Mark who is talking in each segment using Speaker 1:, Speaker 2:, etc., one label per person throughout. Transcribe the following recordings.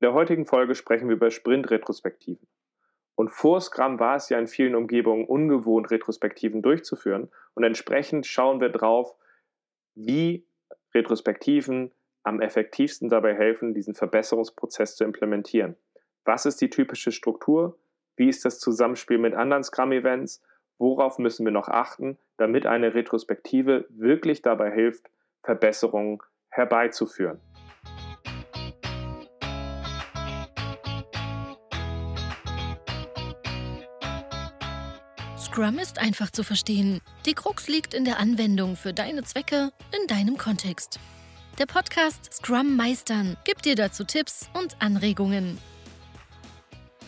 Speaker 1: In der heutigen Folge sprechen wir über Sprint-Retrospektiven. Und vor Scrum war es ja in vielen Umgebungen ungewohnt, Retrospektiven durchzuführen. Und entsprechend schauen wir drauf, wie Retrospektiven am effektivsten dabei helfen, diesen Verbesserungsprozess zu implementieren. Was ist die typische Struktur? Wie ist das Zusammenspiel mit anderen Scrum-Events? Worauf müssen wir noch achten, damit eine Retrospektive wirklich dabei hilft, Verbesserungen herbeizuführen?
Speaker 2: Scrum ist einfach zu verstehen. Die Krux liegt in der Anwendung für deine Zwecke in deinem Kontext. Der Podcast Scrum Meistern gibt dir dazu Tipps und Anregungen.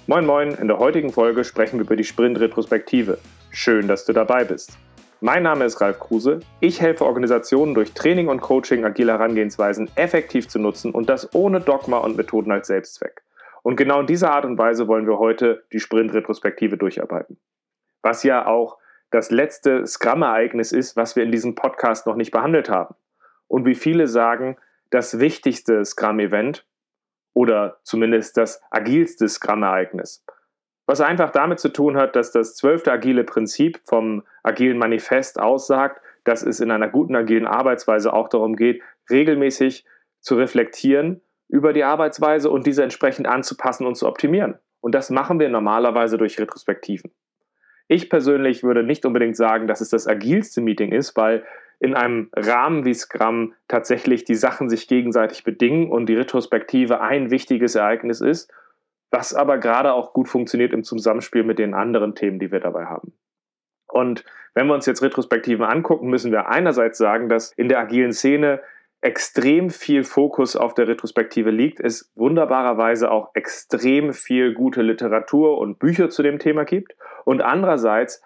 Speaker 1: Moin Moin, in der heutigen Folge sprechen wir über die Sprint-Retrospektive. Schön, dass du dabei bist. Mein Name ist Ralf Kruse. Ich helfe Organisationen durch Training und Coaching agile Herangehensweisen effektiv zu nutzen und das ohne Dogma und Methoden als Selbstzweck. Und genau in dieser Art und Weise wollen wir heute die Sprint-Retrospektive durcharbeiten. Was ja auch das letzte Scrum-Ereignis ist, was wir in diesem Podcast noch nicht behandelt haben. Und wie viele sagen, das wichtigste Scrum-Event oder zumindest das agilste Scrum-Ereignis. Was einfach damit zu tun hat, dass das zwölfte agile Prinzip vom agilen Manifest aussagt, dass es in einer guten agilen Arbeitsweise auch darum geht, regelmäßig zu reflektieren über die Arbeitsweise und diese entsprechend anzupassen und zu optimieren. Und das machen wir normalerweise durch Retrospektiven. Ich persönlich würde nicht unbedingt sagen, dass es das agilste Meeting ist, weil in einem Rahmen wie Scrum tatsächlich die Sachen sich gegenseitig bedingen und die Retrospektive ein wichtiges Ereignis ist, was aber gerade auch gut funktioniert im Zusammenspiel mit den anderen Themen, die wir dabei haben. Und wenn wir uns jetzt Retrospektiven angucken, müssen wir einerseits sagen, dass in der agilen Szene extrem viel Fokus auf der Retrospektive liegt, es wunderbarerweise auch extrem viel gute Literatur und Bücher zu dem Thema gibt und andererseits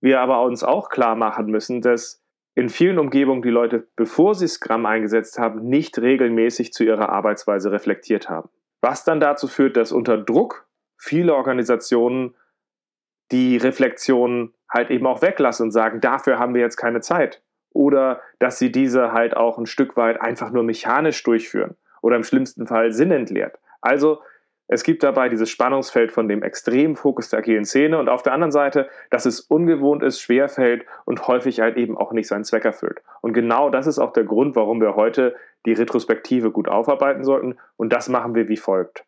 Speaker 1: wir aber uns auch klar machen müssen, dass in vielen Umgebungen die Leute, bevor sie Scrum eingesetzt haben, nicht regelmäßig zu ihrer Arbeitsweise reflektiert haben. Was dann dazu führt, dass unter Druck viele Organisationen die Reflexion halt eben auch weglassen und sagen, dafür haben wir jetzt keine Zeit. Oder dass sie diese halt auch ein Stück weit einfach nur mechanisch durchführen oder im schlimmsten Fall sinnentleert. Also es gibt dabei dieses Spannungsfeld von dem extremen Fokus der agilen Szene und auf der anderen Seite, dass es ungewohnt ist, schwerfällt und häufig halt eben auch nicht seinen Zweck erfüllt. Und genau das ist auch der Grund, warum wir heute die Retrospektive gut aufarbeiten sollten und das machen wir wie folgt.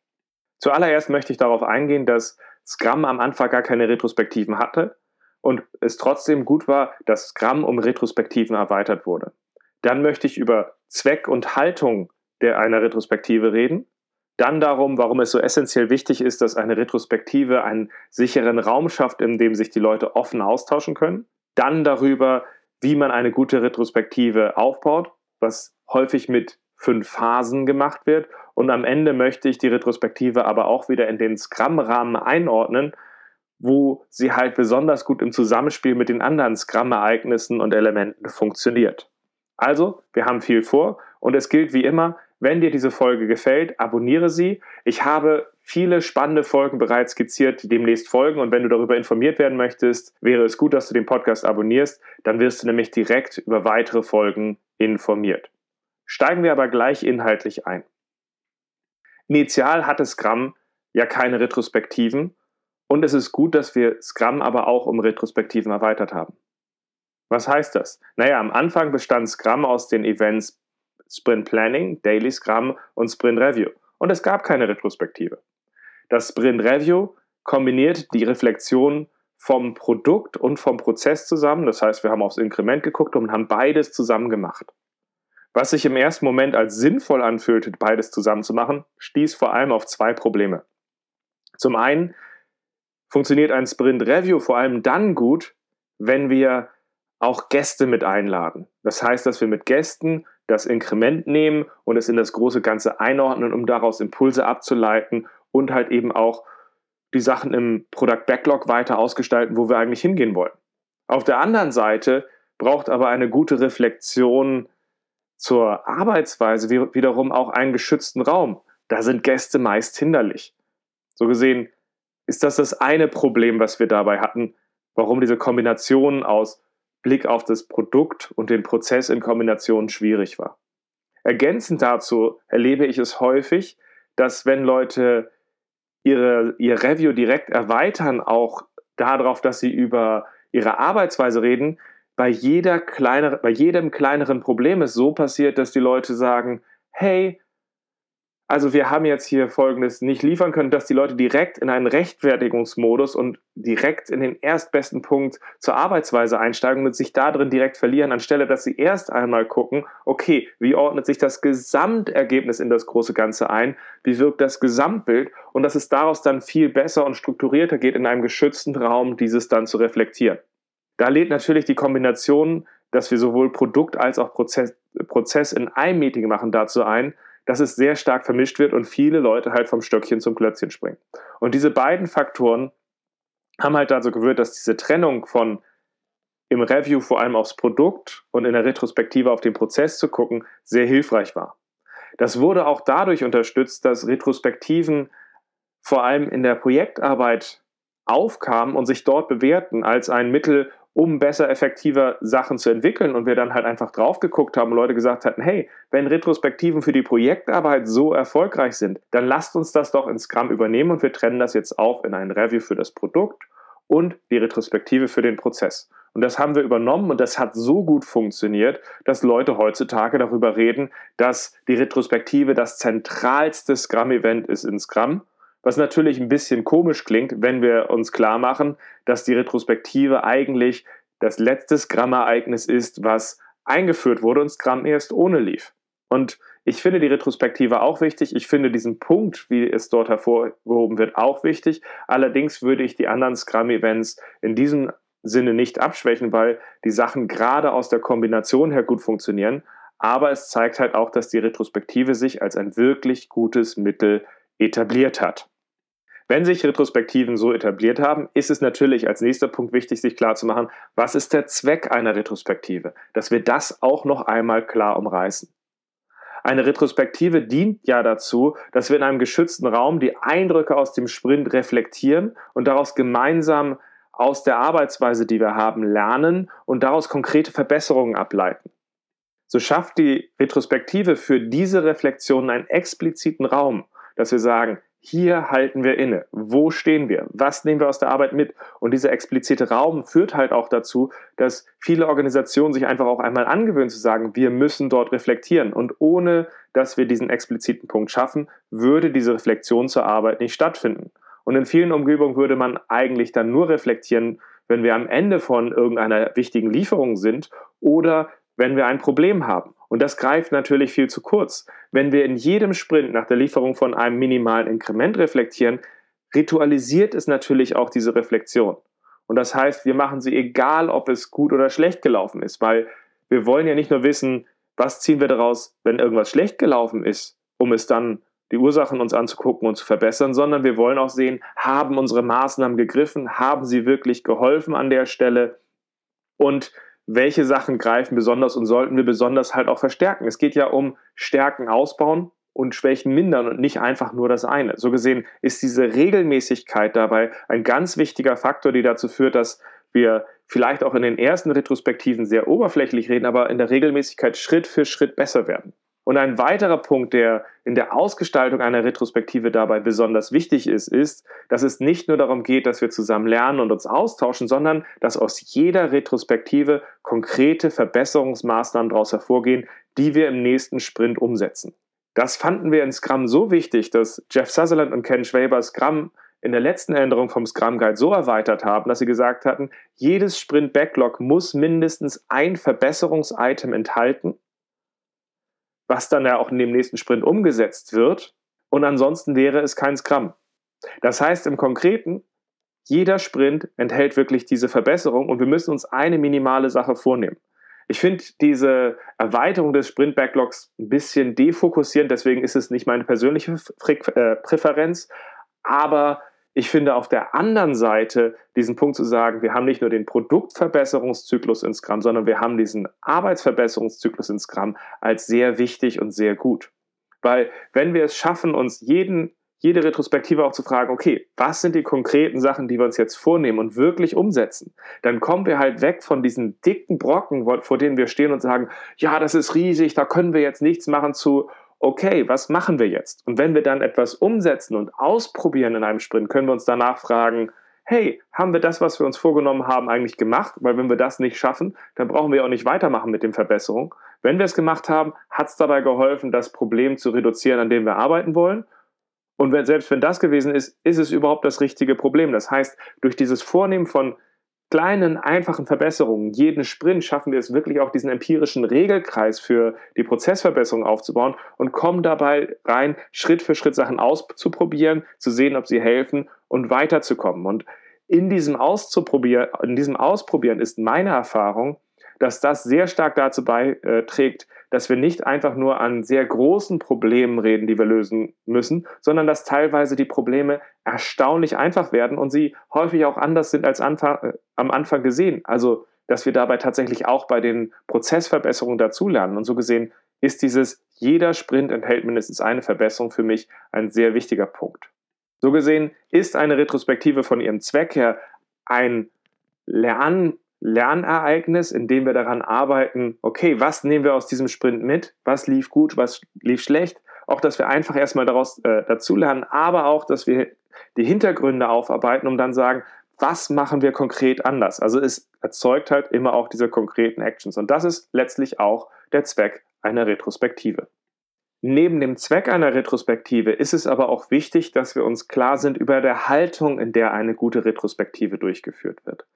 Speaker 1: Zuallererst möchte ich darauf eingehen, dass Scrum am Anfang gar keine Retrospektiven hatte und es trotzdem gut war, dass Scrum um Retrospektiven erweitert wurde. Dann möchte ich über Zweck und Haltung der einer Retrospektive reden dann darum, warum es so essentiell wichtig ist, dass eine Retrospektive einen sicheren Raum schafft, in dem sich die Leute offen austauschen können. Dann darüber, wie man eine gute Retrospektive aufbaut, was häufig mit fünf Phasen gemacht wird. Und am Ende möchte ich die Retrospektive aber auch wieder in den Scrum-Rahmen einordnen, wo sie halt besonders gut im Zusammenspiel mit den anderen Scrum-Ereignissen und Elementen funktioniert. Also, wir haben viel vor und es gilt wie immer, wenn dir diese Folge gefällt, abonniere sie. Ich habe viele spannende Folgen bereits skizziert, die demnächst folgen. Und wenn du darüber informiert werden möchtest, wäre es gut, dass du den Podcast abonnierst. Dann wirst du nämlich direkt über weitere Folgen informiert. Steigen wir aber gleich inhaltlich ein. Initial hatte Scrum ja keine Retrospektiven. Und es ist gut, dass wir Scrum aber auch um Retrospektiven erweitert haben. Was heißt das? Naja, am Anfang bestand Scrum aus den Events Sprint Planning, Daily Scrum und Sprint Review. Und es gab keine Retrospektive. Das Sprint Review kombiniert die Reflexion vom Produkt und vom Prozess zusammen. Das heißt, wir haben aufs Inkrement geguckt und haben beides zusammen gemacht. Was sich im ersten Moment als sinnvoll anfühlte, beides zusammen zu machen, stieß vor allem auf zwei Probleme. Zum einen funktioniert ein Sprint Review vor allem dann gut, wenn wir auch Gäste mit einladen. Das heißt, dass wir mit Gästen das Inkrement nehmen und es in das große Ganze einordnen, um daraus Impulse abzuleiten und halt eben auch die Sachen im Product Backlog weiter ausgestalten, wo wir eigentlich hingehen wollen. Auf der anderen Seite braucht aber eine gute Reflexion zur Arbeitsweise wiederum auch einen geschützten Raum. Da sind Gäste meist hinderlich. So gesehen ist das das eine Problem, was wir dabei hatten, warum diese Kombination aus Blick auf das Produkt und den Prozess in Kombination schwierig war. Ergänzend dazu erlebe ich es häufig, dass wenn Leute ihre, ihr Review direkt erweitern, auch darauf, dass sie über ihre Arbeitsweise reden, bei, jeder kleinere, bei jedem kleineren Problem es so passiert, dass die Leute sagen, hey, also wir haben jetzt hier Folgendes nicht liefern können, dass die Leute direkt in einen Rechtfertigungsmodus und direkt in den erstbesten Punkt zur Arbeitsweise einsteigen und sich da drin direkt verlieren, anstelle dass sie erst einmal gucken, okay, wie ordnet sich das Gesamtergebnis in das große Ganze ein, wie wirkt das Gesamtbild und dass es daraus dann viel besser und strukturierter geht, in einem geschützten Raum dieses dann zu reflektieren. Da lädt natürlich die Kombination, dass wir sowohl Produkt als auch Prozess, Prozess in einem Meeting machen, dazu ein, dass es sehr stark vermischt wird und viele Leute halt vom Stöckchen zum Klötzchen springen. Und diese beiden Faktoren haben halt dazu geführt, dass diese Trennung von im Review vor allem aufs Produkt und in der Retrospektive auf den Prozess zu gucken, sehr hilfreich war. Das wurde auch dadurch unterstützt, dass Retrospektiven vor allem in der Projektarbeit aufkamen und sich dort bewährten als ein Mittel, um besser, effektiver Sachen zu entwickeln und wir dann halt einfach drauf geguckt haben und Leute gesagt hatten, hey, wenn Retrospektiven für die Projektarbeit so erfolgreich sind, dann lasst uns das doch in Scrum übernehmen und wir trennen das jetzt auf in ein Review für das Produkt und die Retrospektive für den Prozess. Und das haben wir übernommen und das hat so gut funktioniert, dass Leute heutzutage darüber reden, dass die Retrospektive das zentralste Scrum-Event ist in Scrum was natürlich ein bisschen komisch klingt, wenn wir uns klar machen, dass die Retrospektive eigentlich das letzte Scrum-Ereignis ist, was eingeführt wurde und Scrum erst ohne lief. Und ich finde die Retrospektive auch wichtig. Ich finde diesen Punkt, wie es dort hervorgehoben wird, auch wichtig. Allerdings würde ich die anderen Scrum-Events in diesem Sinne nicht abschwächen, weil die Sachen gerade aus der Kombination her gut funktionieren. Aber es zeigt halt auch, dass die Retrospektive sich als ein wirklich gutes Mittel etabliert hat. Wenn sich Retrospektiven so etabliert haben, ist es natürlich als nächster Punkt wichtig, sich klarzumachen, was ist der Zweck einer Retrospektive, dass wir das auch noch einmal klar umreißen. Eine Retrospektive dient ja dazu, dass wir in einem geschützten Raum die Eindrücke aus dem Sprint reflektieren und daraus gemeinsam aus der Arbeitsweise, die wir haben, lernen und daraus konkrete Verbesserungen ableiten. So schafft die Retrospektive für diese Reflexionen einen expliziten Raum, dass wir sagen, hier halten wir inne. Wo stehen wir? Was nehmen wir aus der Arbeit mit? Und dieser explizite Raum führt halt auch dazu, dass viele Organisationen sich einfach auch einmal angewöhnen zu sagen, wir müssen dort reflektieren. Und ohne dass wir diesen expliziten Punkt schaffen, würde diese Reflexion zur Arbeit nicht stattfinden. Und in vielen Umgebungen würde man eigentlich dann nur reflektieren, wenn wir am Ende von irgendeiner wichtigen Lieferung sind oder wenn wir ein Problem haben. Und das greift natürlich viel zu kurz. Wenn wir in jedem Sprint nach der Lieferung von einem minimalen Inkrement reflektieren, ritualisiert es natürlich auch diese Reflexion. Und das heißt, wir machen sie egal, ob es gut oder schlecht gelaufen ist, weil wir wollen ja nicht nur wissen, was ziehen wir daraus, wenn irgendwas schlecht gelaufen ist, um es dann die Ursachen uns anzugucken und zu verbessern, sondern wir wollen auch sehen, haben unsere Maßnahmen gegriffen, haben sie wirklich geholfen an der Stelle und welche Sachen greifen besonders und sollten wir besonders halt auch verstärken. Es geht ja um Stärken ausbauen und Schwächen mindern und nicht einfach nur das eine. So gesehen ist diese Regelmäßigkeit dabei ein ganz wichtiger Faktor, die dazu führt, dass wir vielleicht auch in den ersten Retrospektiven sehr oberflächlich reden, aber in der Regelmäßigkeit Schritt für Schritt besser werden. Und ein weiterer Punkt, der in der Ausgestaltung einer Retrospektive dabei besonders wichtig ist, ist, dass es nicht nur darum geht, dass wir zusammen lernen und uns austauschen, sondern dass aus jeder Retrospektive konkrete Verbesserungsmaßnahmen daraus hervorgehen, die wir im nächsten Sprint umsetzen. Das fanden wir in Scrum so wichtig, dass Jeff Sutherland und Ken Schwaber Scrum in der letzten Änderung vom Scrum Guide so erweitert haben, dass sie gesagt hatten, jedes Sprint Backlog muss mindestens ein Verbesserungsitem enthalten was dann ja auch in dem nächsten Sprint umgesetzt wird. Und ansonsten wäre es kein Scrum. Das heißt im Konkreten, jeder Sprint enthält wirklich diese Verbesserung und wir müssen uns eine minimale Sache vornehmen. Ich finde diese Erweiterung des Sprint-Backlogs ein bisschen defokussierend, deswegen ist es nicht meine persönliche äh, Präferenz, aber ich finde auf der anderen Seite diesen Punkt zu sagen, wir haben nicht nur den Produktverbesserungszyklus in Scrum, sondern wir haben diesen Arbeitsverbesserungszyklus in Scrum als sehr wichtig und sehr gut. Weil wenn wir es schaffen, uns jeden, jede Retrospektive auch zu fragen, okay, was sind die konkreten Sachen, die wir uns jetzt vornehmen und wirklich umsetzen, dann kommen wir halt weg von diesen dicken Brocken, vor denen wir stehen und sagen, ja, das ist riesig, da können wir jetzt nichts machen zu, okay, was machen wir jetzt? Und wenn wir dann etwas umsetzen und ausprobieren in einem Sprint, können wir uns danach fragen, hey, haben wir das, was wir uns vorgenommen haben, eigentlich gemacht? Weil wenn wir das nicht schaffen, dann brauchen wir auch nicht weitermachen mit den Verbesserungen. Wenn wir es gemacht haben, hat es dabei geholfen, das Problem zu reduzieren, an dem wir arbeiten wollen. Und wenn, selbst wenn das gewesen ist, ist es überhaupt das richtige Problem. Das heißt, durch dieses Vornehmen von kleinen, einfachen Verbesserungen, jeden Sprint schaffen wir es wirklich auch diesen empirischen Regelkreis für die Prozessverbesserung aufzubauen und kommen dabei rein, Schritt für Schritt Sachen auszuprobieren, zu sehen, ob sie helfen und weiterzukommen. Und in diesem Auszuprobieren, in diesem Ausprobieren ist meine Erfahrung, dass das sehr stark dazu beiträgt, dass wir nicht einfach nur an sehr großen Problemen reden, die wir lösen müssen, sondern dass teilweise die Probleme erstaunlich einfach werden und sie häufig auch anders sind als Anfang, äh, am Anfang gesehen. Also, dass wir dabei tatsächlich auch bei den Prozessverbesserungen dazulernen. Und so gesehen ist dieses, jeder Sprint enthält mindestens eine Verbesserung für mich ein sehr wichtiger Punkt. So gesehen ist eine Retrospektive von ihrem Zweck her ein Lern Lernereignis, in dem wir daran arbeiten, okay, was nehmen wir aus diesem Sprint mit, was lief gut, was lief schlecht, auch dass wir einfach erstmal daraus äh, dazulernen, aber auch, dass wir die Hintergründe aufarbeiten, um dann sagen, was machen wir konkret anders. Also es erzeugt halt immer auch diese konkreten Actions und das ist letztlich auch der Zweck einer Retrospektive. Neben dem Zweck einer Retrospektive ist es aber auch wichtig, dass wir uns klar sind über der Haltung, in der eine gute Retrospektive durchgeführt wird.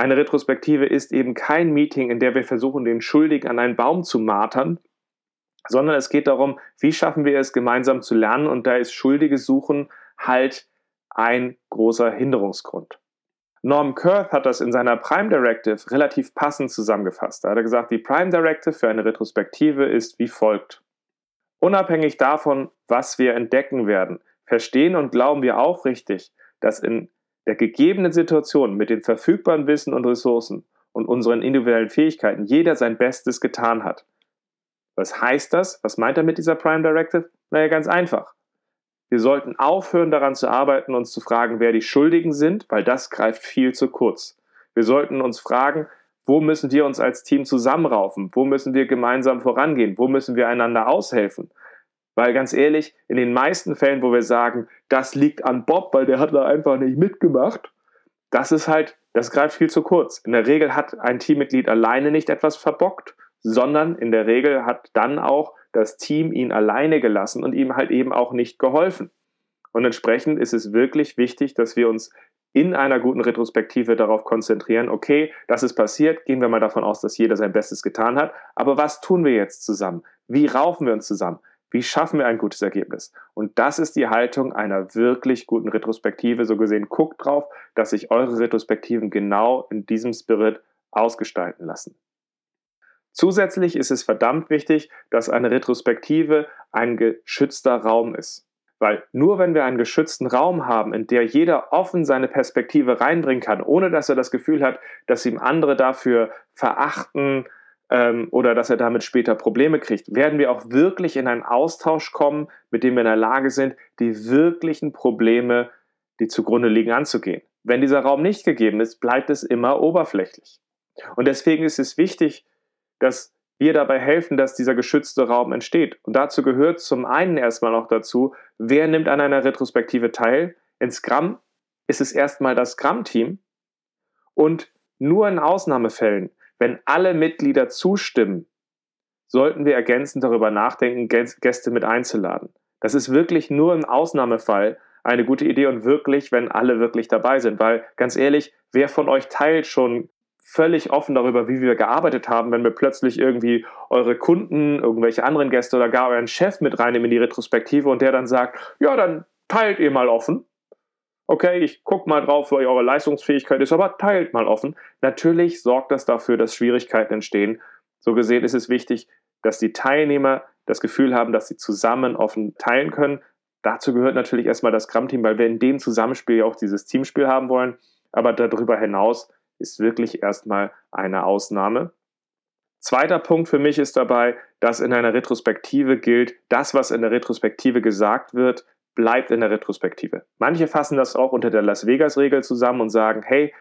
Speaker 1: Eine Retrospektive ist eben kein Meeting, in der wir versuchen, den Schuldigen an einen Baum zu martern, sondern es geht darum, wie schaffen wir es gemeinsam zu lernen und da ist Schuldige suchen halt ein großer Hinderungsgrund. Norm Kurth hat das in seiner Prime Directive relativ passend zusammengefasst. Da hat er gesagt, die Prime Directive für eine Retrospektive ist wie folgt. Unabhängig davon, was wir entdecken werden, verstehen und glauben wir aufrichtig, dass in der gegebenen Situation mit den verfügbaren Wissen und Ressourcen und unseren individuellen Fähigkeiten jeder sein Bestes getan hat. Was heißt das? Was meint er mit dieser Prime Directive? Naja, ganz einfach. Wir sollten aufhören daran zu arbeiten, uns zu fragen, wer die Schuldigen sind, weil das greift viel zu kurz. Wir sollten uns fragen, wo müssen wir uns als Team zusammenraufen? Wo müssen wir gemeinsam vorangehen? Wo müssen wir einander aushelfen? Weil ganz ehrlich, in den meisten Fällen, wo wir sagen, das liegt an Bob, weil der hat da einfach nicht mitgemacht, das ist halt, das greift viel zu kurz. In der Regel hat ein Teammitglied alleine nicht etwas verbockt, sondern in der Regel hat dann auch das Team ihn alleine gelassen und ihm halt eben auch nicht geholfen. Und entsprechend ist es wirklich wichtig, dass wir uns in einer guten Retrospektive darauf konzentrieren, okay, das ist passiert, gehen wir mal davon aus, dass jeder sein Bestes getan hat, aber was tun wir jetzt zusammen? Wie raufen wir uns zusammen? Wie schaffen wir ein gutes Ergebnis? Und das ist die Haltung einer wirklich guten Retrospektive. So gesehen, guckt drauf, dass sich eure Retrospektiven genau in diesem Spirit ausgestalten lassen. Zusätzlich ist es verdammt wichtig, dass eine Retrospektive ein geschützter Raum ist. Weil nur wenn wir einen geschützten Raum haben, in der jeder offen seine Perspektive reinbringen kann, ohne dass er das Gefühl hat, dass ihm andere dafür verachten, ähm, oder dass er damit später Probleme kriegt, werden wir auch wirklich in einen Austausch kommen, mit dem wir in der Lage sind, die wirklichen Probleme, die zugrunde liegen, anzugehen. Wenn dieser Raum nicht gegeben ist, bleibt es immer oberflächlich. Und deswegen ist es wichtig, dass wir dabei helfen, dass dieser geschützte Raum entsteht. Und dazu gehört zum einen erstmal noch dazu, wer nimmt an einer Retrospektive teil. In Scrum ist es erstmal das Scrum-Team und nur in Ausnahmefällen wenn alle Mitglieder zustimmen, sollten wir ergänzend darüber nachdenken, Gäste mit einzuladen. Das ist wirklich nur im Ausnahmefall eine gute Idee und wirklich, wenn alle wirklich dabei sind. Weil ganz ehrlich, wer von euch teilt schon völlig offen darüber, wie wir gearbeitet haben, wenn wir plötzlich irgendwie eure Kunden, irgendwelche anderen Gäste oder gar euren Chef mit reinnehmen in die Retrospektive und der dann sagt, ja, dann teilt ihr mal offen okay, ich gucke mal drauf, wie eure Leistungsfähigkeit ist, aber teilt mal offen. Natürlich sorgt das dafür, dass Schwierigkeiten entstehen. So gesehen ist es wichtig, dass die Teilnehmer das Gefühl haben, dass sie zusammen offen teilen können. Dazu gehört natürlich erstmal das Scrum-Team, weil wir in dem Zusammenspiel ja auch dieses Teamspiel haben wollen. Aber darüber hinaus ist wirklich erstmal eine Ausnahme. Zweiter Punkt für mich ist dabei, dass in einer Retrospektive gilt, das, was in der Retrospektive gesagt wird, bleibt in der Retrospektive. Manche fassen das auch unter der Las Vegas-Regel zusammen und sagen, hey,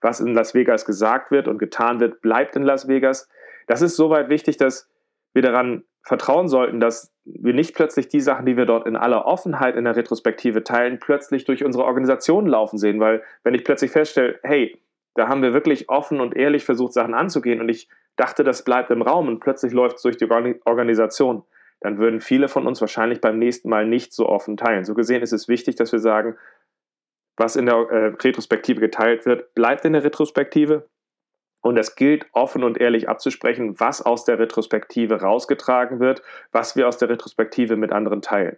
Speaker 1: was in Las Vegas gesagt wird und getan wird, bleibt in Las Vegas. Das ist soweit wichtig, dass wir daran vertrauen sollten, dass wir nicht plötzlich die Sachen, die wir dort in aller Offenheit in der Retrospektive teilen, plötzlich durch unsere Organisation laufen sehen. Weil wenn ich plötzlich feststelle, hey, da haben wir wirklich offen und ehrlich versucht, Sachen anzugehen und ich dachte, das bleibt im Raum und plötzlich läuft es durch die Organisation, dann würden viele von uns wahrscheinlich beim nächsten Mal nicht so offen teilen. So gesehen ist es wichtig, dass wir sagen, was in der äh, Retrospektive geteilt wird, bleibt in der Retrospektive. Und es gilt offen und ehrlich abzusprechen, was aus der Retrospektive rausgetragen wird, was wir aus der Retrospektive mit anderen teilen.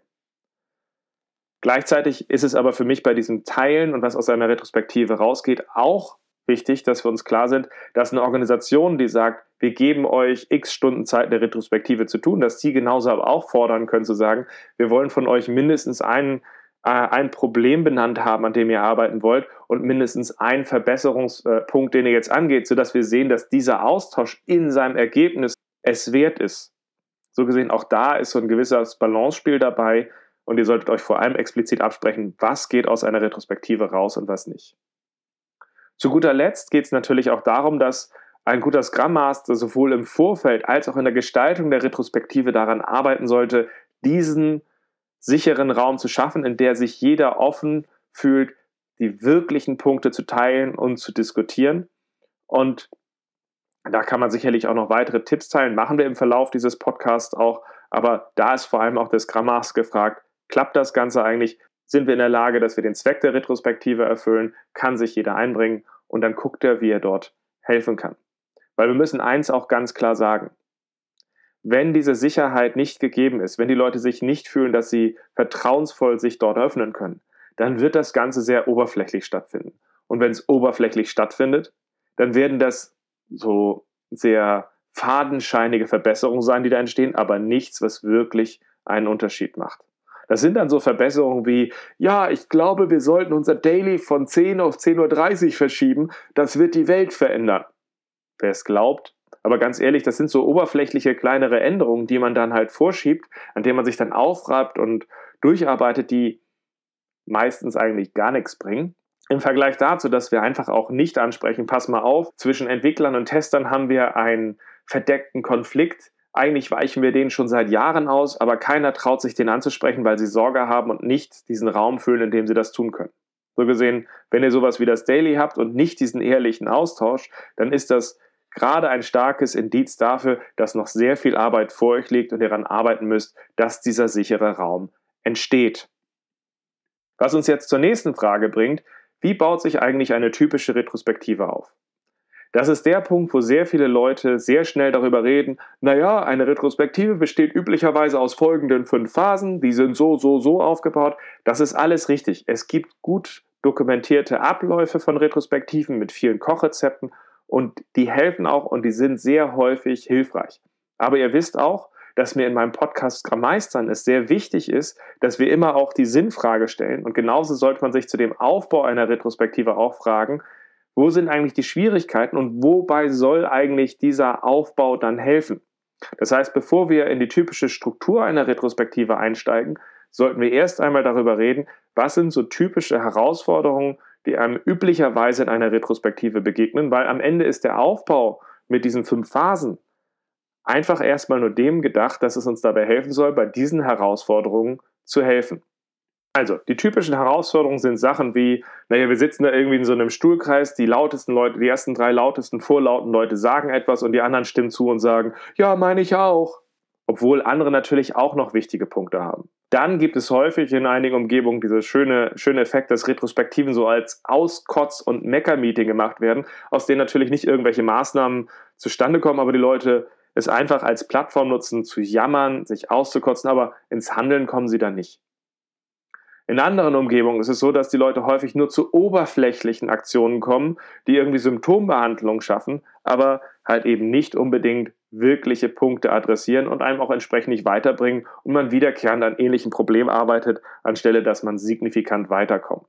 Speaker 1: Gleichzeitig ist es aber für mich bei diesem Teilen und was aus einer Retrospektive rausgeht, auch wichtig, dass wir uns klar sind, dass eine Organisation, die sagt, wir geben euch x Stunden Zeit, eine Retrospektive zu tun, dass die genauso aber auch fordern können, zu sagen, wir wollen von euch mindestens einen, äh, ein Problem benannt haben, an dem ihr arbeiten wollt und mindestens einen Verbesserungspunkt, den ihr jetzt angeht, sodass wir sehen, dass dieser Austausch in seinem Ergebnis es wert ist. So gesehen, auch da ist so ein gewisses Balance-Spiel dabei und ihr solltet euch vor allem explizit absprechen, was geht aus einer Retrospektive raus und was nicht. Zu guter Letzt geht es natürlich auch darum, dass ein guter Scrum Master sowohl im Vorfeld als auch in der Gestaltung der Retrospektive daran arbeiten sollte, diesen sicheren Raum zu schaffen, in der sich jeder offen fühlt, die wirklichen Punkte zu teilen und zu diskutieren. Und da kann man sicherlich auch noch weitere Tipps teilen, machen wir im Verlauf dieses Podcasts auch. Aber da ist vor allem auch der Scrum Master gefragt, klappt das Ganze eigentlich? sind wir in der Lage, dass wir den Zweck der Retrospektive erfüllen, kann sich jeder einbringen und dann guckt er, wie er dort helfen kann. Weil wir müssen eins auch ganz klar sagen. Wenn diese Sicherheit nicht gegeben ist, wenn die Leute sich nicht fühlen, dass sie vertrauensvoll sich dort öffnen können, dann wird das Ganze sehr oberflächlich stattfinden. Und wenn es oberflächlich stattfindet, dann werden das so sehr fadenscheinige Verbesserungen sein, die da entstehen, aber nichts, was wirklich einen Unterschied macht. Das sind dann so Verbesserungen wie, ja, ich glaube, wir sollten unser Daily von 10 auf 10.30 Uhr verschieben. Das wird die Welt verändern. Wer es glaubt. Aber ganz ehrlich, das sind so oberflächliche kleinere Änderungen, die man dann halt vorschiebt, an denen man sich dann aufreibt und durcharbeitet, die meistens eigentlich gar nichts bringen. Im Vergleich dazu, dass wir einfach auch nicht ansprechen, pass mal auf, zwischen Entwicklern und Testern haben wir einen verdeckten Konflikt, eigentlich weichen wir den schon seit Jahren aus, aber keiner traut sich den anzusprechen, weil sie Sorge haben und nicht diesen Raum füllen, in dem sie das tun können. So gesehen, wenn ihr sowas wie das Daily habt und nicht diesen ehrlichen Austausch, dann ist das gerade ein starkes Indiz dafür, dass noch sehr viel Arbeit vor euch liegt und ihr daran arbeiten müsst, dass dieser sichere Raum entsteht. Was uns jetzt zur nächsten Frage bringt, wie baut sich eigentlich eine typische Retrospektive auf? Das ist der Punkt, wo sehr viele Leute sehr schnell darüber reden, naja, eine Retrospektive besteht üblicherweise aus folgenden fünf Phasen, die sind so, so, so aufgebaut. Das ist alles richtig. Es gibt gut dokumentierte Abläufe von Retrospektiven mit vielen Kochrezepten und die helfen auch und die sind sehr häufig hilfreich. Aber ihr wisst auch, dass mir in meinem Podcast Scrum Meistern es sehr wichtig ist, dass wir immer auch die Sinnfrage stellen und genauso sollte man sich zu dem Aufbau einer Retrospektive auch fragen, wo sind eigentlich die Schwierigkeiten und wobei soll eigentlich dieser Aufbau dann helfen? Das heißt, bevor wir in die typische Struktur einer Retrospektive einsteigen, sollten wir erst einmal darüber reden, was sind so typische Herausforderungen, die einem üblicherweise in einer Retrospektive begegnen, weil am Ende ist der Aufbau mit diesen fünf Phasen einfach erstmal nur dem gedacht, dass es uns dabei helfen soll, bei diesen Herausforderungen zu helfen. Also, die typischen Herausforderungen sind Sachen wie, naja, wir sitzen da irgendwie in so einem Stuhlkreis, die lautesten Leute, die ersten drei lautesten, vorlauten Leute sagen etwas und die anderen stimmen zu und sagen, ja, meine ich auch. Obwohl andere natürlich auch noch wichtige Punkte haben. Dann gibt es häufig in einigen Umgebungen diese schöne, schöne Effekt, dass Retrospektiven so als Auskotz- und Mecker-Meeting gemacht werden, aus denen natürlich nicht irgendwelche Maßnahmen zustande kommen, aber die Leute es einfach als Plattform nutzen, zu jammern, sich auszukotzen, aber ins Handeln kommen sie dann nicht. In anderen Umgebungen ist es so, dass die Leute häufig nur zu oberflächlichen Aktionen kommen, die irgendwie Symptombehandlung schaffen, aber halt eben nicht unbedingt wirkliche Punkte adressieren und einem auch entsprechend nicht weiterbringen und man wiederkehrend an ähnlichen Problemen arbeitet, anstelle dass man signifikant weiterkommt.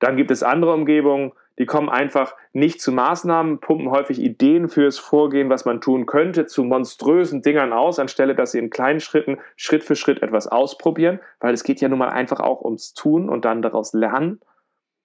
Speaker 1: Dann gibt es andere Umgebungen, die kommen einfach nicht zu Maßnahmen, pumpen häufig Ideen fürs Vorgehen, was man tun könnte, zu monströsen Dingern aus, anstelle dass sie in kleinen Schritten Schritt für Schritt etwas ausprobieren, weil es geht ja nun mal einfach auch ums Tun und dann daraus lernen.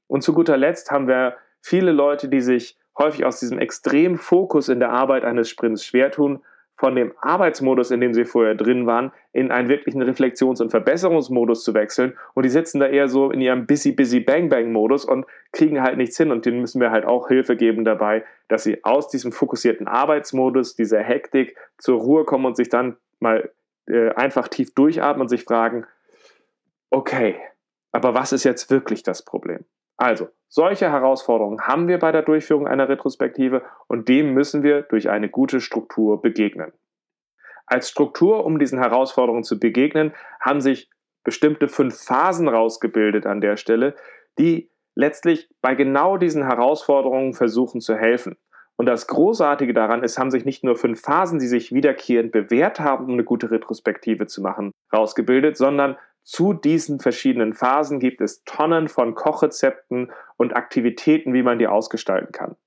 Speaker 1: Und zu guter Letzt haben wir viele Leute, die sich häufig aus diesem extremen Fokus in der Arbeit eines Sprints schwer tun, von dem Arbeitsmodus, in dem sie vorher drin waren, in einen wirklichen Reflexions- und Verbesserungsmodus zu wechseln. Und die sitzen da eher so in ihrem busy, busy, bang, bang Modus und kriegen halt nichts hin. Und denen müssen wir halt auch Hilfe geben dabei, dass sie aus diesem fokussierten Arbeitsmodus, dieser Hektik zur Ruhe kommen und sich dann mal äh, einfach tief durchatmen und sich fragen, okay, aber was ist jetzt wirklich das Problem? Also, solche Herausforderungen haben wir bei der Durchführung einer Retrospektive und dem müssen wir durch eine gute Struktur begegnen. Als Struktur, um diesen Herausforderungen zu begegnen, haben sich bestimmte fünf Phasen rausgebildet an der Stelle, die letztlich bei genau diesen Herausforderungen versuchen zu helfen. Und das Großartige daran ist, haben sich nicht nur fünf Phasen, die sich wiederkehrend bewährt haben, um eine gute Retrospektive zu machen, rausgebildet, sondern zu diesen verschiedenen Phasen gibt es Tonnen von Kochrezepten und Aktivitäten, wie man die ausgestalten kann.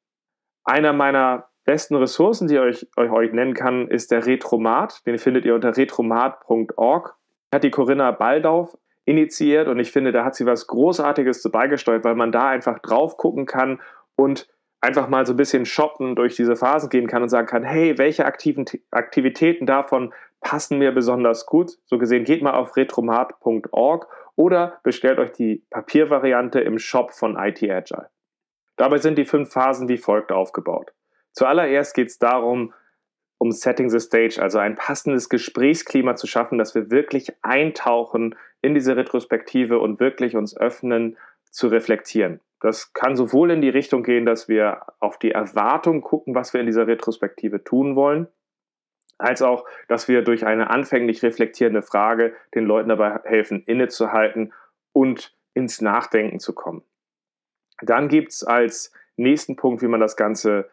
Speaker 1: Einer meiner besten Ressourcen, die ich euch, euch nennen kann, ist der Retromat. Den findet ihr unter retromat.org. Hat die Corinna Baldauf initiiert und ich finde, da hat sie was Großartiges zu beigesteuert, weil man da einfach drauf gucken kann und einfach mal so ein bisschen shoppen durch diese Phasen gehen kann und sagen kann, hey, welche Aktivitäten davon passen mir besonders gut. So gesehen, geht mal auf retromat.org oder bestellt euch die Papiervariante im Shop von IT Agile. Dabei sind die fünf Phasen wie folgt aufgebaut. Zuallererst geht es darum, um Setting the Stage, also ein passendes Gesprächsklima zu schaffen, dass wir wirklich eintauchen in diese Retrospektive und wirklich uns öffnen zu reflektieren. Das kann sowohl in die Richtung gehen, dass wir auf die Erwartung gucken, was wir in dieser Retrospektive tun wollen, als auch, dass wir durch eine anfänglich reflektierende Frage den Leuten dabei helfen, innezuhalten und ins Nachdenken zu kommen. Dann gibt es als nächsten Punkt, wie man das Ganze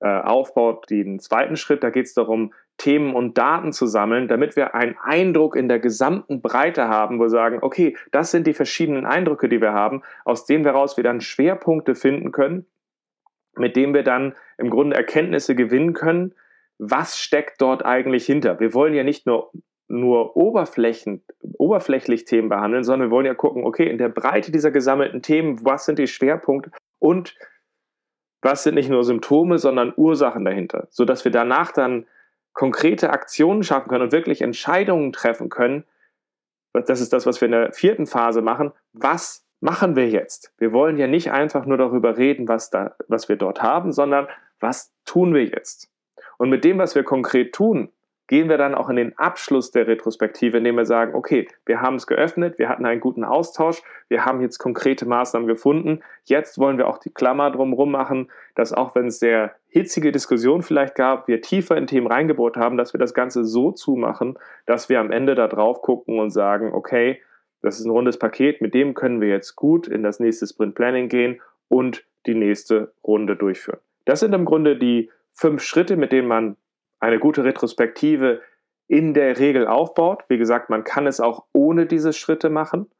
Speaker 1: äh, aufbaut, den zweiten Schritt. Da geht es darum, Themen und Daten zu sammeln, damit wir einen Eindruck in der gesamten Breite haben, wo wir sagen, okay, das sind die verschiedenen Eindrücke, die wir haben, aus denen wir raus wir dann Schwerpunkte finden können, mit denen wir dann im Grunde Erkenntnisse gewinnen können, was steckt dort eigentlich hinter. Wir wollen ja nicht nur, nur Oberflächen, oberflächlich Themen behandeln, sondern wir wollen ja gucken, okay, in der Breite dieser gesammelten Themen, was sind die Schwerpunkte und was sind nicht nur Symptome, sondern Ursachen dahinter, sodass wir danach dann konkrete Aktionen schaffen können und wirklich Entscheidungen treffen können. Das ist das, was wir in der vierten Phase machen. Was machen wir jetzt? Wir wollen ja nicht einfach nur darüber reden, was, da, was wir dort haben, sondern was tun wir jetzt? Und mit dem, was wir konkret tun, gehen wir dann auch in den Abschluss der Retrospektive, indem wir sagen, okay, wir haben es geöffnet, wir hatten einen guten Austausch, wir haben jetzt konkrete Maßnahmen gefunden, jetzt wollen wir auch die Klammer drumherum machen, dass auch wenn es sehr hitzige Diskussionen vielleicht gab, wir tiefer in Themen reingebohrt haben, dass wir das Ganze so zumachen, dass wir am Ende da drauf gucken und sagen, okay, das ist ein rundes Paket, mit dem können wir jetzt gut in das nächste Sprint Planning gehen und die nächste Runde durchführen. Das sind im Grunde die fünf Schritte, mit denen man eine gute Retrospektive in der Regel aufbaut. Wie gesagt, man kann es auch ohne diese Schritte machen,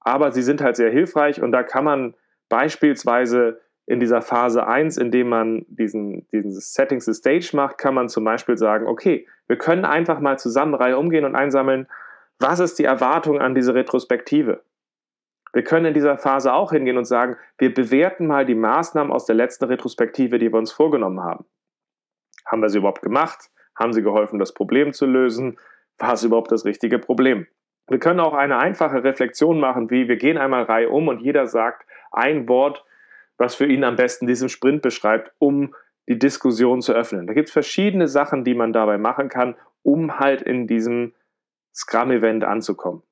Speaker 1: aber sie sind halt sehr hilfreich und da kann man beispielsweise in dieser Phase 1, indem man diesen, diesen Settings the Stage macht, kann man zum Beispiel sagen, okay, wir können einfach mal zusammen Reihe umgehen und einsammeln, was ist die Erwartung an diese Retrospektive? Wir können in dieser Phase auch hingehen und sagen, wir bewerten mal die Maßnahmen aus der letzten Retrospektive, die wir uns vorgenommen haben. Haben wir sie überhaupt gemacht? Haben sie geholfen, das Problem zu lösen? War es überhaupt das richtige Problem? Wir können auch eine einfache Reflexion machen, wie wir gehen einmal Reihe um und jeder sagt ein Wort, was für ihn am besten diesen Sprint beschreibt, um die Diskussion zu öffnen. Da gibt es verschiedene Sachen, die man dabei machen kann, um halt in diesem Scrum-Event anzukommen.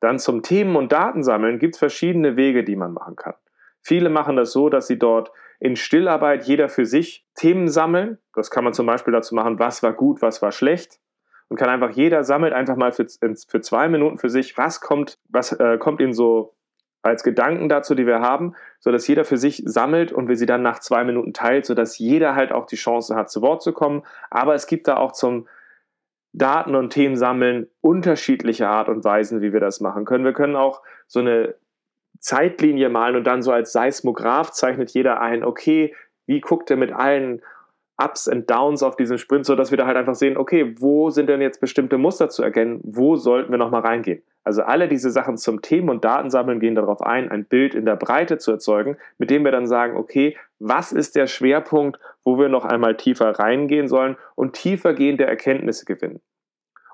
Speaker 1: Dann zum Themen- und Datensammeln gibt es verschiedene Wege, die man machen kann. Viele machen das so, dass sie dort in Stillarbeit jeder für sich Themen sammeln. Das kann man zum Beispiel dazu machen, was war gut, was war schlecht. Und kann einfach, jeder sammelt einfach mal für, für zwei Minuten für sich, was kommt, was äh, kommt ihnen so als Gedanken dazu, die wir haben, sodass jeder für sich sammelt und wir sie dann nach zwei Minuten teilt, sodass jeder halt auch die Chance hat, zu Wort zu kommen. Aber es gibt da auch zum Daten und Themen sammeln unterschiedliche Art und Weisen, wie wir das machen können. Wir können auch so eine Zeitlinie malen und dann so als Seismograph zeichnet jeder ein, okay, wie guckt er mit allen Ups und Downs auf diesem Sprint, sodass wir da halt einfach sehen, okay, wo sind denn jetzt bestimmte Muster zu erkennen, wo sollten wir nochmal reingehen. Also alle diese Sachen zum Themen- und Datensammeln gehen darauf ein, ein Bild in der Breite zu erzeugen, mit dem wir dann sagen, okay, was ist der Schwerpunkt, wo wir noch einmal tiefer reingehen sollen und tiefer gehende Erkenntnisse gewinnen.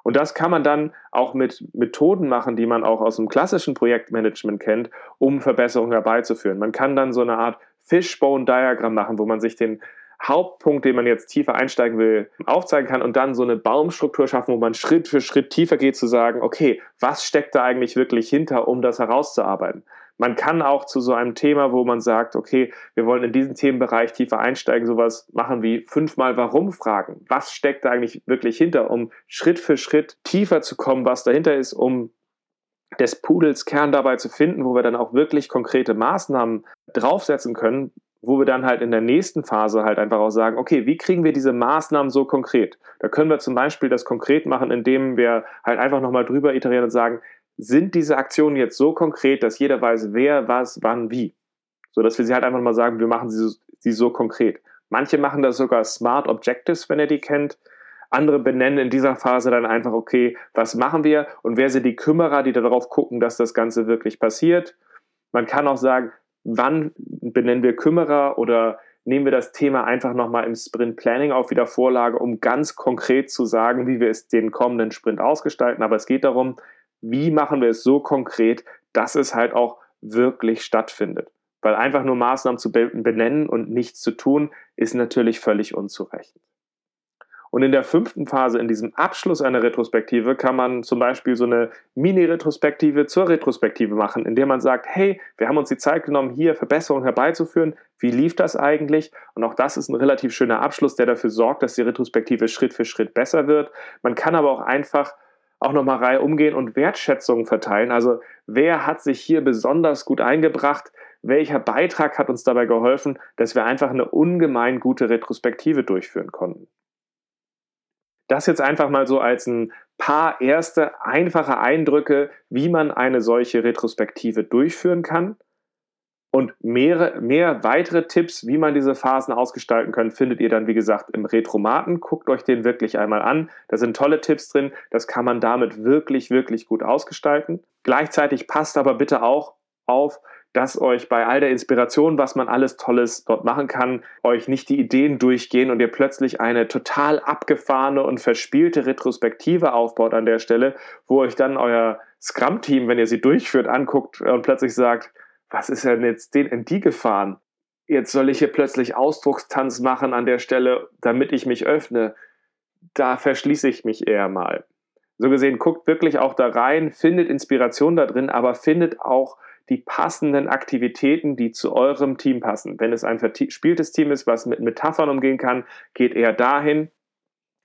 Speaker 1: Und das kann man dann auch mit Methoden machen, die man auch aus dem klassischen Projektmanagement kennt, um Verbesserungen herbeizuführen. Man kann dann so eine Art Fishbone-Diagramm machen, wo man sich den Hauptpunkt, den man jetzt tiefer einsteigen will, aufzeigen kann und dann so eine Baumstruktur schaffen, wo man Schritt für Schritt tiefer geht, zu sagen, okay, was steckt da eigentlich wirklich hinter, um das herauszuarbeiten? Man kann auch zu so einem Thema, wo man sagt, okay, wir wollen in diesen Themenbereich tiefer einsteigen, sowas machen wie fünfmal Warum fragen. Was steckt da eigentlich wirklich hinter, um Schritt für Schritt tiefer zu kommen, was dahinter ist, um des Pudels Kern dabei zu finden, wo wir dann auch wirklich konkrete Maßnahmen draufsetzen können, wo wir dann halt in der nächsten Phase halt einfach auch sagen, okay, wie kriegen wir diese Maßnahmen so konkret? Da können wir zum Beispiel das konkret machen, indem wir halt einfach nochmal drüber iterieren und sagen, sind diese Aktionen jetzt so konkret, dass jeder weiß, wer, was, wann, wie? So dass wir sie halt einfach mal sagen, wir machen sie, sie so konkret. Manche machen das sogar Smart Objectives, wenn ihr die kennt. Andere benennen in dieser Phase dann einfach, okay, was machen wir und wer sind die Kümmerer, die darauf gucken, dass das Ganze wirklich passiert. Man kann auch sagen, wann benennen wir Kümmerer oder nehmen wir das Thema einfach nochmal im Sprint Planning auf wieder Vorlage, um ganz konkret zu sagen, wie wir es den kommenden Sprint ausgestalten. Aber es geht darum, wie machen wir es so konkret, dass es halt auch wirklich stattfindet. Weil einfach nur Maßnahmen zu benennen und nichts zu tun, ist natürlich völlig unzureichend. Und in der fünften Phase, in diesem Abschluss einer Retrospektive, kann man zum Beispiel so eine Mini-Retrospektive zur Retrospektive machen, in der man sagt, hey, wir haben uns die Zeit genommen, hier Verbesserungen herbeizuführen. Wie lief das eigentlich? Und auch das ist ein relativ schöner Abschluss, der dafür sorgt, dass die Retrospektive Schritt für Schritt besser wird. Man kann aber auch einfach auch nochmal Reihe umgehen und Wertschätzungen verteilen. Also wer hat sich hier besonders gut eingebracht? Welcher Beitrag hat uns dabei geholfen, dass wir einfach eine ungemein gute Retrospektive durchführen konnten? Das jetzt einfach mal so als ein paar erste einfache Eindrücke, wie man eine solche Retrospektive durchführen kann. Und mehr, mehr weitere Tipps, wie man diese Phasen ausgestalten kann, findet ihr dann, wie gesagt, im Retromaten. Guckt euch den wirklich einmal an. Da sind tolle Tipps drin. Das kann man damit wirklich, wirklich gut ausgestalten. Gleichzeitig passt aber bitte auch auf, dass euch bei all der Inspiration, was man alles Tolles dort machen kann, euch nicht die Ideen durchgehen und ihr plötzlich eine total abgefahrene und verspielte Retrospektive aufbaut an der Stelle, wo euch dann euer Scrum-Team, wenn ihr sie durchführt, anguckt und plötzlich sagt, was ist denn jetzt den in die gefahren? Jetzt soll ich hier plötzlich Ausdruckstanz machen an der Stelle, damit ich mich öffne. Da verschließe ich mich eher mal. So gesehen, guckt wirklich auch da rein, findet Inspiration da drin, aber findet auch die passenden Aktivitäten, die zu eurem Team passen. Wenn es ein verspieltes Team ist, was mit Metaphern umgehen kann, geht eher dahin.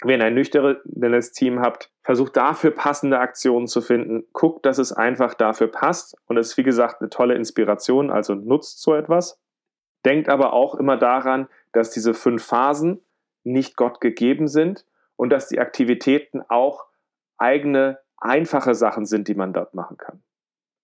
Speaker 1: Wenn ihr ein nüchternes Team habt, versucht dafür passende Aktionen zu finden. Guckt, dass es einfach dafür passt. Und es ist, wie gesagt, eine tolle Inspiration, also nutzt so etwas. Denkt aber auch immer daran, dass diese fünf Phasen nicht Gott gegeben sind und dass die Aktivitäten auch eigene, einfache Sachen sind, die man dort machen kann.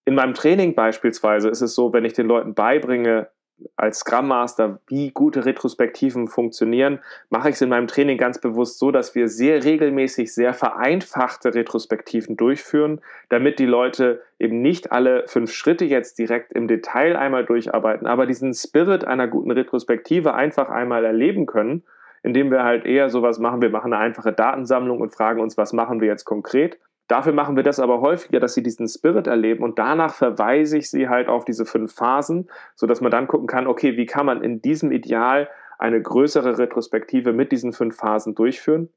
Speaker 1: In meinem Training beispielsweise ist es so, wenn ich den Leuten beibringe, als Scrum Master, wie gute Retrospektiven funktionieren, mache ich es in meinem Training ganz bewusst so, dass wir sehr regelmäßig sehr vereinfachte Retrospektiven durchführen, damit die Leute eben nicht alle fünf Schritte jetzt direkt im Detail einmal durcharbeiten, aber diesen Spirit einer guten Retrospektive einfach einmal erleben können, indem wir halt eher sowas machen, wir machen eine einfache Datensammlung und fragen uns, was machen wir jetzt konkret Dafür machen wir das aber häufiger, dass sie diesen Spirit erleben und danach verweise ich sie halt auf diese fünf Phasen, sodass man dann gucken kann, okay, wie kann man in diesem Ideal eine größere Retrospektive mit diesen fünf Phasen durchführen?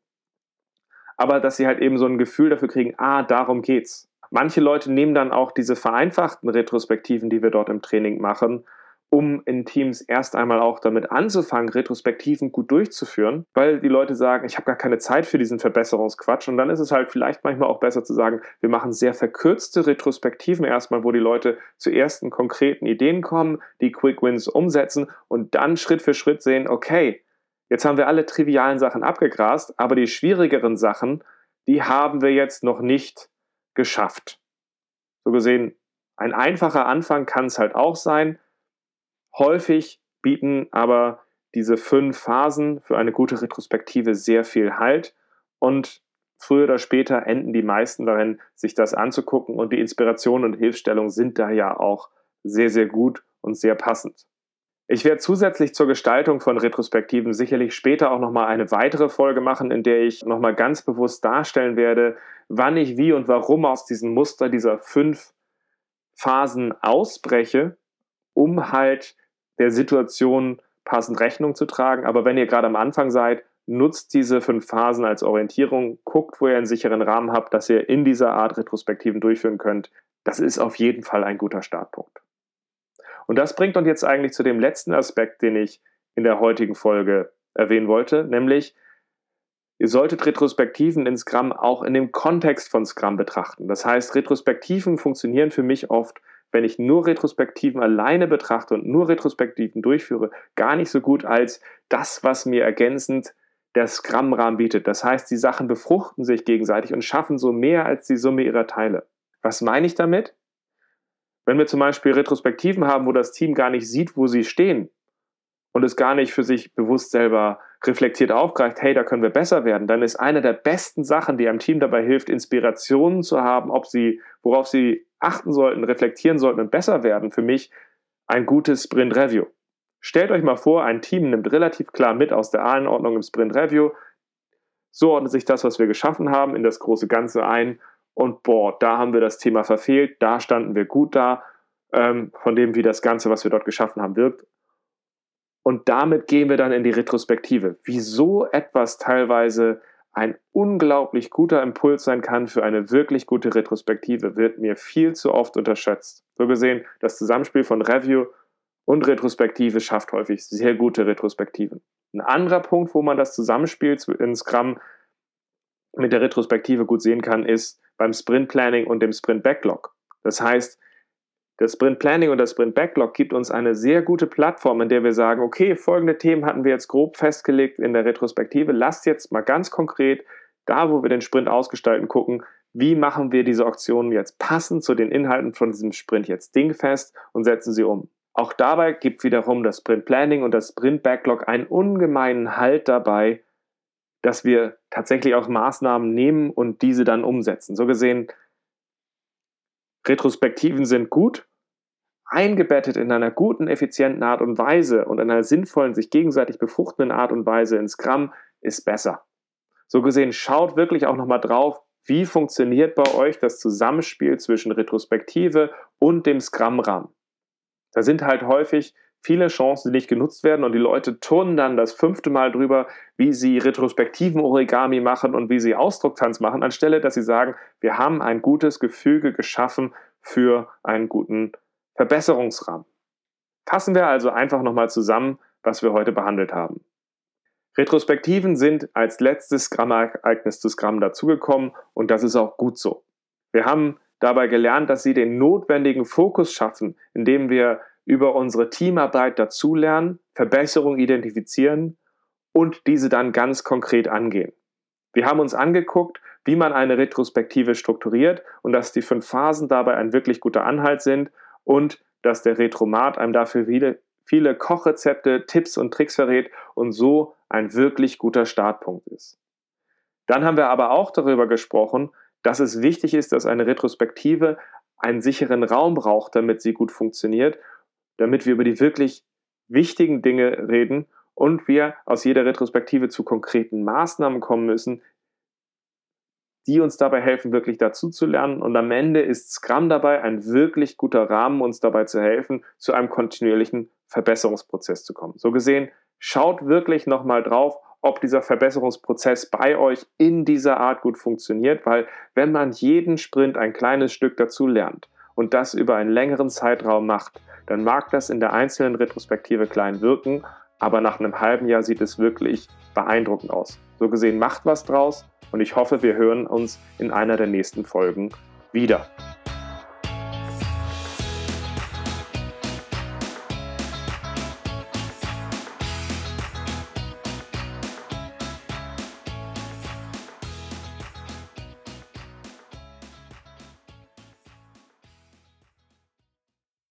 Speaker 1: Aber dass sie halt eben so ein Gefühl dafür kriegen, ah, darum geht's. Manche Leute nehmen dann auch diese vereinfachten Retrospektiven, die wir dort im Training machen, um in Teams erst einmal auch damit anzufangen, Retrospektiven gut durchzuführen, weil die Leute sagen, ich habe gar keine Zeit für diesen Verbesserungsquatsch. Und dann ist es halt vielleicht manchmal auch besser zu sagen, wir machen sehr verkürzte Retrospektiven erstmal, wo die Leute zu ersten konkreten Ideen kommen, die Quick Wins umsetzen und dann Schritt für Schritt sehen, okay, jetzt haben wir alle trivialen Sachen abgegrast, aber die schwierigeren Sachen, die haben wir jetzt noch nicht geschafft. So gesehen, ein einfacher Anfang kann es halt auch sein, Häufig bieten aber diese fünf Phasen für eine gute Retrospektive sehr viel Halt und früher oder später enden die meisten darin, sich das anzugucken und die Inspiration und Hilfstellung sind da ja auch sehr, sehr gut und sehr passend. Ich werde zusätzlich zur Gestaltung von Retrospektiven sicherlich später auch nochmal eine weitere Folge machen, in der ich nochmal ganz bewusst darstellen werde, wann ich wie und warum aus diesem Muster dieser fünf Phasen ausbreche, um halt der Situation passend Rechnung zu tragen. Aber wenn ihr gerade am Anfang seid, nutzt diese fünf Phasen als Orientierung, guckt, wo ihr einen sicheren Rahmen habt, dass ihr in dieser Art Retrospektiven durchführen könnt. Das ist auf jeden Fall ein guter Startpunkt. Und das bringt uns jetzt eigentlich zu dem letzten Aspekt, den ich in der heutigen Folge erwähnen wollte, nämlich ihr solltet Retrospektiven in Scrum auch in dem Kontext von Scrum betrachten. Das heißt, Retrospektiven funktionieren für mich oft, wenn ich nur Retrospektiven alleine betrachte und nur Retrospektiven durchführe, gar nicht so gut als das, was mir ergänzend der Scrum-Rahmen bietet. Das heißt, die Sachen befruchten sich gegenseitig und schaffen so mehr als die Summe ihrer Teile. Was meine ich damit? Wenn wir zum Beispiel Retrospektiven haben, wo das Team gar nicht sieht, wo sie stehen und es gar nicht für sich bewusst selber reflektiert aufgreift, hey, da können wir besser werden, dann ist eine der besten Sachen, die einem Team dabei hilft, Inspirationen zu haben, ob sie, worauf sie achten sollten, reflektieren sollten und besser werden, für mich ein gutes Sprint Review. Stellt euch mal vor, ein Team nimmt relativ klar mit aus der Anordnung im Sprint Review, so ordnet sich das, was wir geschaffen haben, in das große Ganze ein und boah, da haben wir das Thema verfehlt, da standen wir gut da, ähm, von dem, wie das Ganze, was wir dort geschaffen haben, wirkt. Und damit gehen wir dann in die Retrospektive. Wieso etwas teilweise ein unglaublich guter Impuls sein kann für eine wirklich gute Retrospektive, wird mir viel zu oft unterschätzt. So gesehen, das Zusammenspiel von Review und Retrospektive schafft häufig sehr gute Retrospektiven. Ein anderer Punkt, wo man das Zusammenspiel in Scrum mit der Retrospektive gut sehen kann, ist beim Sprint Planning und dem Sprint Backlog. Das heißt, das Sprint Planning und das Sprint Backlog gibt uns eine sehr gute Plattform, in der wir sagen, okay, folgende Themen hatten wir jetzt grob festgelegt in der Retrospektive. Lasst jetzt mal ganz konkret da, wo wir den Sprint ausgestalten, gucken, wie machen wir diese Auktionen jetzt passend zu den Inhalten von diesem Sprint jetzt dingfest und setzen sie um. Auch dabei gibt wiederum das Sprint Planning und das Sprint Backlog einen ungemeinen Halt dabei, dass wir tatsächlich auch Maßnahmen nehmen und diese dann umsetzen. So gesehen, Retrospektiven sind gut, eingebettet in einer guten, effizienten Art und Weise und in einer sinnvollen, sich gegenseitig befruchtenden Art und Weise ins Scrum ist besser. So gesehen, schaut wirklich auch nochmal drauf, wie funktioniert bei euch das Zusammenspiel zwischen Retrospektive und dem Scrum-Rahmen. Da sind halt häufig viele Chancen, die nicht genutzt werden und die Leute turnen dann das fünfte Mal drüber, wie sie retrospektiven Origami machen und wie sie Ausdrucktanz machen, anstelle dass sie sagen, wir haben ein gutes Gefüge geschaffen für einen guten Verbesserungsrahmen. Fassen wir also einfach nochmal zusammen, was wir heute behandelt haben. Retrospektiven sind als letztes Scrum-Ereignis zu Scrum dazugekommen und das ist auch gut so. Wir haben dabei gelernt, dass sie den notwendigen Fokus schaffen, indem wir über unsere Teamarbeit dazulernen, Verbesserungen identifizieren und diese dann ganz konkret angehen. Wir haben uns angeguckt, wie man eine Retrospektive strukturiert und dass die fünf Phasen dabei ein wirklich guter Anhalt sind und dass der Retromat einem dafür viele, viele Kochrezepte, Tipps und Tricks verrät und so ein wirklich guter Startpunkt ist. Dann haben wir aber auch darüber gesprochen, dass es wichtig ist, dass eine Retrospektive einen sicheren Raum braucht, damit sie gut funktioniert damit wir über die wirklich wichtigen Dinge reden und wir aus jeder Retrospektive zu konkreten Maßnahmen kommen müssen, die uns dabei helfen, wirklich dazu zu lernen. Und am Ende ist Scrum dabei ein wirklich guter Rahmen, uns dabei zu helfen, zu einem kontinuierlichen Verbesserungsprozess zu kommen. So gesehen, schaut wirklich nochmal drauf, ob dieser Verbesserungsprozess bei euch in dieser Art gut funktioniert, weil wenn man jeden Sprint ein kleines Stück dazu lernt und das über einen längeren Zeitraum macht, dann mag das in der einzelnen Retrospektive klein wirken, aber nach einem halben Jahr sieht es wirklich beeindruckend aus. So gesehen macht was draus und ich hoffe, wir hören uns in einer der nächsten Folgen wieder.